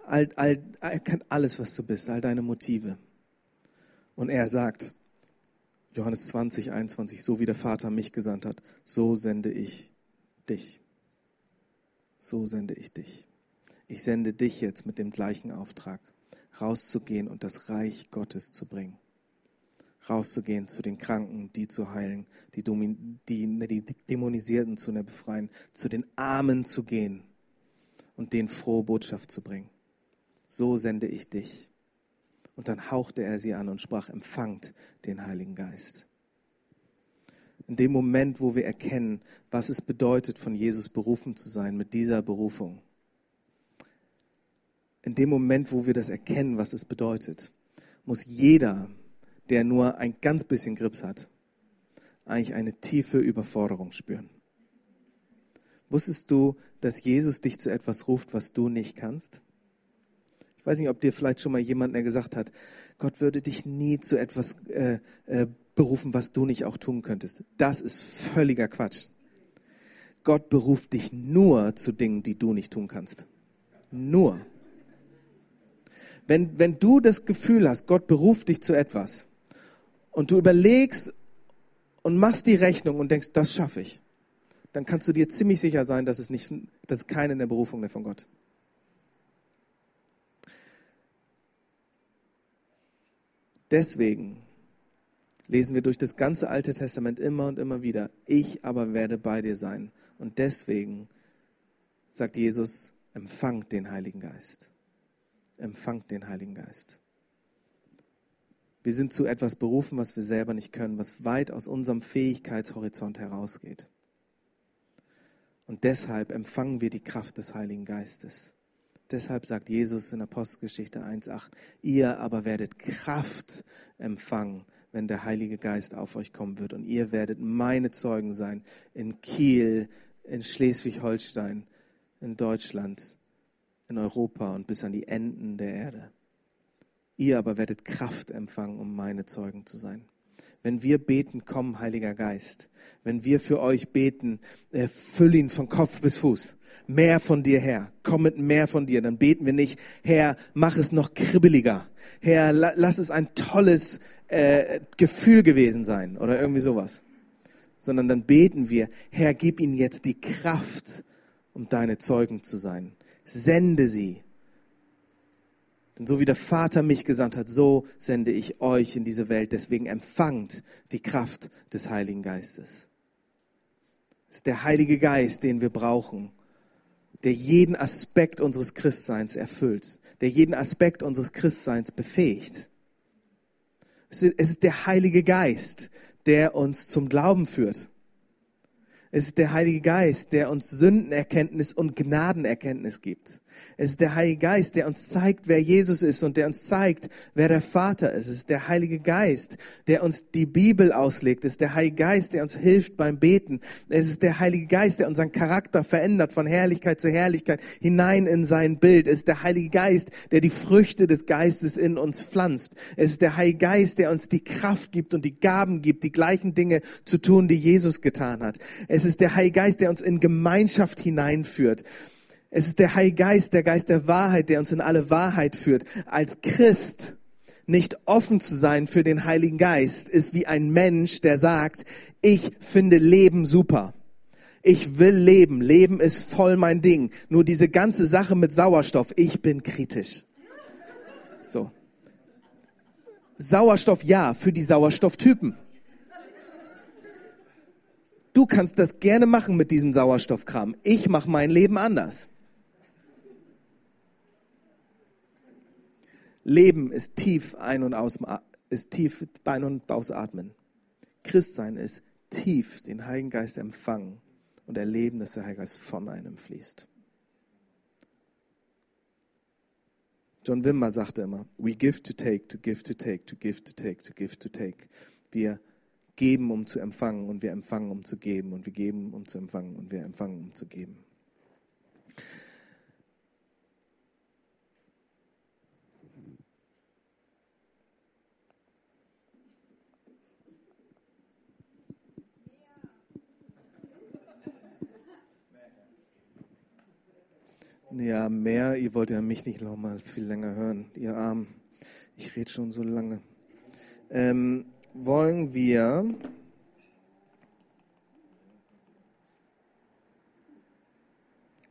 all, all, er kennt alles, was du bist, all deine Motive. Und er sagt, Johannes 20, 21, so wie der Vater mich gesandt hat, so sende ich dich. So sende ich dich. Ich sende dich jetzt mit dem gleichen Auftrag, rauszugehen und das Reich Gottes zu bringen. Rauszugehen zu den Kranken, die zu heilen, die, die, die Dämonisierten zu befreien, zu den Armen zu gehen und denen frohe Botschaft zu bringen. So sende ich dich. Und dann hauchte er sie an und sprach, empfangt den Heiligen Geist in dem Moment, wo wir erkennen, was es bedeutet, von Jesus berufen zu sein, mit dieser Berufung. In dem Moment, wo wir das erkennen, was es bedeutet, muss jeder, der nur ein ganz bisschen Grips hat, eigentlich eine tiefe Überforderung spüren. Wusstest du, dass Jesus dich zu etwas ruft, was du nicht kannst? Ich weiß nicht, ob dir vielleicht schon mal jemand, der gesagt hat, Gott würde dich nie zu etwas äh, äh, berufen, was du nicht auch tun könntest. Das ist völliger Quatsch. Gott beruft dich nur zu Dingen, die du nicht tun kannst. Nur. Wenn, wenn du das Gefühl hast, Gott beruft dich zu etwas und du überlegst und machst die Rechnung und denkst, das schaffe ich, dann kannst du dir ziemlich sicher sein, dass es nicht, dass keine in der Berufung mehr von Gott. Deswegen lesen wir durch das ganze Alte Testament immer und immer wieder, ich aber werde bei dir sein. Und deswegen sagt Jesus, empfangt den Heiligen Geist. Empfangt den Heiligen Geist. Wir sind zu etwas berufen, was wir selber nicht können, was weit aus unserem Fähigkeitshorizont herausgeht. Und deshalb empfangen wir die Kraft des Heiligen Geistes. Deshalb sagt Jesus in Apostelgeschichte 1.8, ihr aber werdet Kraft empfangen, wenn der Heilige Geist auf euch kommen wird. Und ihr werdet meine Zeugen sein in Kiel, in Schleswig-Holstein, in Deutschland, in Europa und bis an die Enden der Erde. Ihr aber werdet Kraft empfangen, um meine Zeugen zu sein. Wenn wir beten, komm, Heiliger Geist. Wenn wir für euch beten, äh, füll ihn von Kopf bis Fuß. Mehr von dir her. Komm mit mehr von dir. Dann beten wir nicht, Herr, mach es noch kribbeliger. Herr, la, lass es ein tolles äh, Gefühl gewesen sein oder irgendwie sowas. Sondern dann beten wir, Herr, gib ihnen jetzt die Kraft, um deine Zeugen zu sein. Sende sie. Denn so wie der Vater mich gesandt hat, so sende ich euch in diese Welt. Deswegen empfangt die Kraft des Heiligen Geistes. Es ist der Heilige Geist, den wir brauchen, der jeden Aspekt unseres Christseins erfüllt, der jeden Aspekt unseres Christseins befähigt. Es ist der Heilige Geist, der uns zum Glauben führt. Es ist der Heilige Geist, der uns Sündenerkenntnis und Gnadenerkenntnis gibt. Es ist der Heilige Geist, der uns zeigt, wer Jesus ist und der uns zeigt, wer der Vater ist. Es ist der Heilige Geist, der uns die Bibel auslegt. Es ist der Heilige Geist, der uns hilft beim Beten. Es ist der Heilige Geist, der unseren Charakter verändert von Herrlichkeit zu Herrlichkeit hinein in sein Bild. Es ist der Heilige Geist, der die Früchte des Geistes in uns pflanzt. Es ist der Heilige Geist, der uns die Kraft gibt und die Gaben gibt, die gleichen Dinge zu tun, die Jesus getan hat. Es ist der Heilige Geist, der uns in Gemeinschaft hineinführt. Es ist der Heilige Geist, der Geist der Wahrheit, der uns in alle Wahrheit führt. Als Christ nicht offen zu sein für den Heiligen Geist ist wie ein Mensch, der sagt, ich finde Leben super. Ich will leben. Leben ist voll mein Ding. Nur diese ganze Sache mit Sauerstoff, ich bin kritisch. So. Sauerstoff ja, für die Sauerstofftypen. Du kannst das gerne machen mit diesem Sauerstoffkram. Ich mache mein Leben anders. Leben ist tief ein- und aus, ist tief ein- und ausatmen. Christsein ist tief den Heiligen Geist empfangen und erleben, dass der Heilige Geist von einem fließt. John Wimmer sagte immer, we give to take, to give to take, to give to take, to give to take. Wir geben, um zu empfangen und wir empfangen, um zu geben und wir geben, um zu empfangen und wir empfangen, um zu geben. Ja, mehr. Ihr wollt ja mich nicht noch mal viel länger hören, ihr Arm. Ich rede schon so lange. Ähm, wollen wir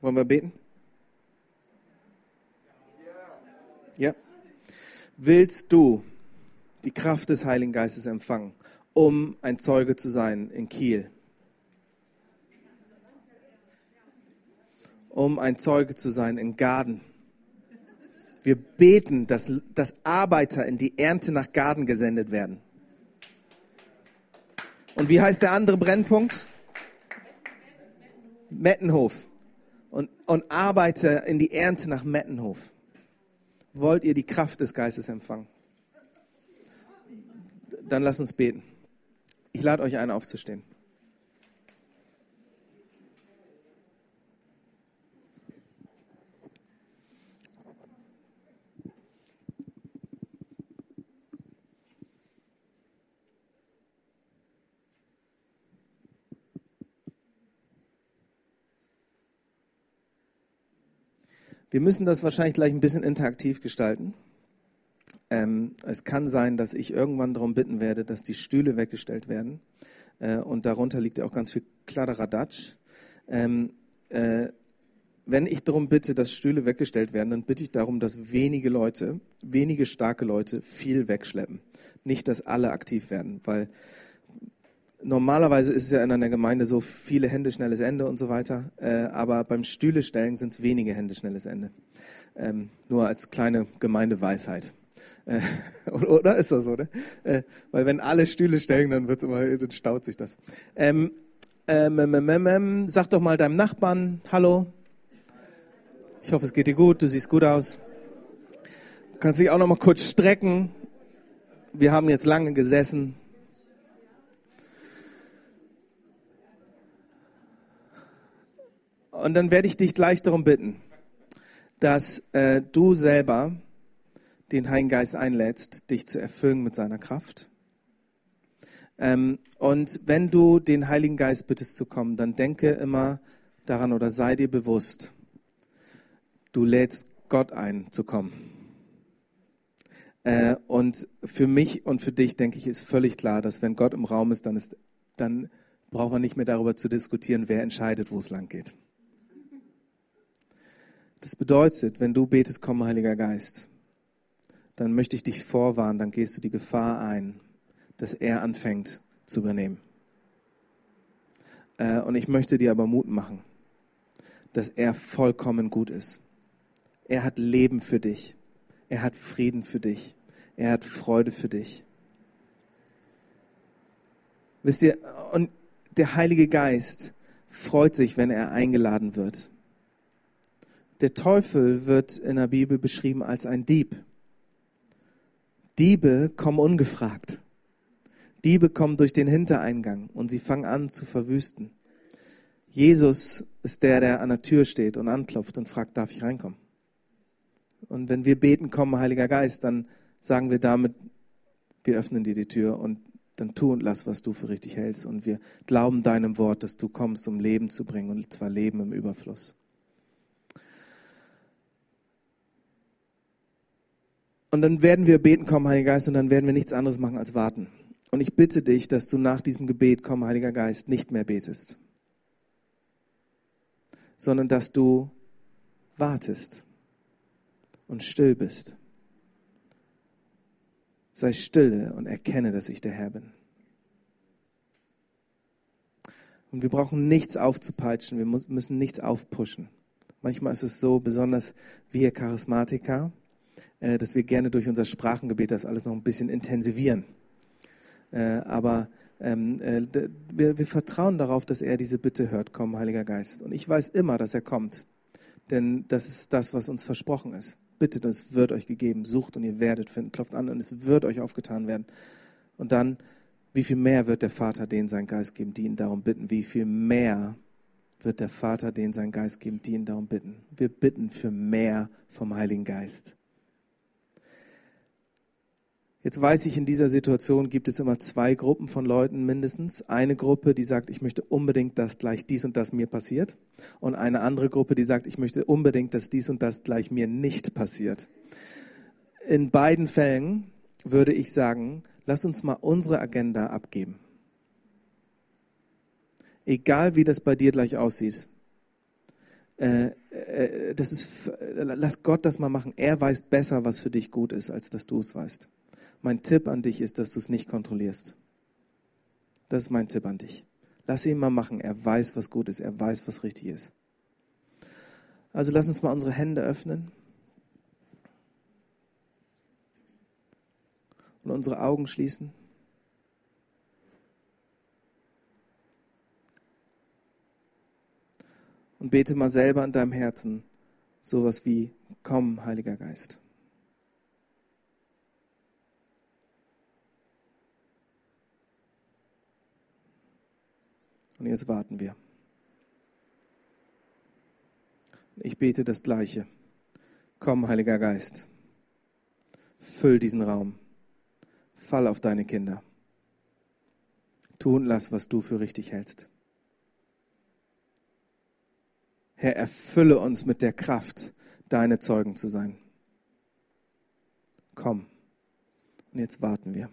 wollen wir beten? Ja. Willst du die Kraft des Heiligen Geistes empfangen, um ein Zeuge zu sein in Kiel? Um ein Zeuge zu sein in Garden. Wir beten, dass, dass Arbeiter in die Ernte nach Garden gesendet werden. Und wie heißt der andere Brennpunkt? Mettenhof. Und, und Arbeiter in die Ernte nach Mettenhof. Wollt ihr die Kraft des Geistes empfangen? Dann lasst uns beten. Ich lade euch ein, aufzustehen. Wir müssen das wahrscheinlich gleich ein bisschen interaktiv gestalten. Ähm, es kann sein, dass ich irgendwann darum bitten werde, dass die Stühle weggestellt werden. Äh, und darunter liegt ja auch ganz viel Kladderadatsch. Ähm, äh, wenn ich darum bitte, dass Stühle weggestellt werden, dann bitte ich darum, dass wenige Leute, wenige starke Leute viel wegschleppen. Nicht, dass alle aktiv werden, weil normalerweise ist es ja in einer Gemeinde so viele Hände, schnelles Ende und so weiter. Äh, aber beim Stühle stellen sind es wenige Hände, schnelles Ende. Ähm, nur als kleine Gemeindeweisheit. Äh, oder ist das so, ne? Äh, weil wenn alle Stühle stellen, dann wird's immer, dann staut sich das. Ähm, ähm, ähm, ähm, ähm, sag doch mal deinem Nachbarn Hallo. Ich hoffe, es geht dir gut. Du siehst gut aus. Du kannst dich auch noch mal kurz strecken. Wir haben jetzt lange gesessen. Und dann werde ich dich gleich darum bitten, dass äh, du selber den Heiligen Geist einlädst, dich zu erfüllen mit seiner Kraft. Ähm, und wenn du den Heiligen Geist bittest zu kommen, dann denke immer daran oder sei dir bewusst, du lädst Gott ein zu kommen. Äh, und für mich und für dich, denke ich, ist völlig klar, dass wenn Gott im Raum ist, dann, ist, dann braucht man nicht mehr darüber zu diskutieren, wer entscheidet, wo es lang geht. Das bedeutet, wenn du betest, komm, Heiliger Geist, dann möchte ich dich vorwarnen, dann gehst du die Gefahr ein, dass er anfängt zu übernehmen. Äh, und ich möchte dir aber Mut machen, dass er vollkommen gut ist. Er hat Leben für dich. Er hat Frieden für dich. Er hat Freude für dich. Wisst ihr, und der Heilige Geist freut sich, wenn er eingeladen wird Der Teufel wird in der Bibel beschrieben als ein Dieb. Diebe kommen ungefragt. Diebe kommen durch den Hintereingang und sie fangen an zu verwüsten. Jesus ist der, der an der Tür steht und anklopft und fragt, darf ich reinkommen? Und wenn wir beten, komm, Heiliger Geist, dann sagen wir damit, wir öffnen dir die Tür und dann tu und lass, was du für richtig hältst. Und wir glauben deinem Wort, dass du kommst, um Leben zu bringen, und zwar Leben im Überfluss. Und dann werden wir beten, komm, Heiliger Geist, und dann werden wir nichts anderes machen als warten. Und ich bitte dich, dass du nach diesem Gebet, komm, Heiliger Geist, nicht mehr betest, sondern dass du wartest und still bist Sei stille und erkenne, dass ich der Herr bin. Und wir brauchen nichts aufzupeitschen, wir müssen nichts aufpushen. Manchmal ist es so, besonders wir Charismatiker, dass wir gerne durch unser Sprachengebet das alles noch ein bisschen intensivieren. Äh, aber ähm, äh, wir, wir vertrauen darauf, dass er diese Bitte hört, komm, Heiliger Geist. Und ich weiß immer, dass er kommt, denn das ist das, was uns versprochen ist. Bittet und es wird euch gegeben. Sucht und ihr werdet finden. Klopft an und es wird euch aufgetan werden. Und dann, wie viel mehr wird der Vater denen seinen Geist geben, die ihn darum bitten? Wie viel mehr wird der Vater denen seinen Geist geben, die ihn darum bitten? Wir bitten für mehr vom Heiligen Geist. Jetzt weiß ich, in dieser Situation gibt es immer zwei Gruppen von Leuten mindestens. Eine Gruppe, die sagt, ich möchte unbedingt, dass gleich dies und das mir passiert. Und eine andere Gruppe, die sagt, ich möchte unbedingt, dass dies und das gleich mir nicht passiert. In beiden Fällen würde ich sagen, lass uns mal unsere Agenda abgeben. Egal wie das bei dir gleich aussieht. Äh, äh, das ist, lass Gott das mal machen. Er weiß besser, was für dich gut ist, als dass du es weißt. Mein Tipp an dich ist, dass du es nicht kontrollierst. Das ist mein Tipp an dich. Lass ihn mal machen. Er weiß, was gut ist. Er weiß, was richtig ist. Also lass uns mal unsere Hände öffnen und unsere Augen schließen. Und bete mal selber in deinem Herzen sowas wie, komm, Heiliger Geist. Und jetzt warten wir. Ich bete das Gleiche. Komm, Heiliger Geist, füll diesen Raum, fall auf deine Kinder. Tu und lass, was du für richtig hältst. Herr, erfülle uns mit der Kraft, deine Zeugen zu sein. Komm. Und jetzt warten wir.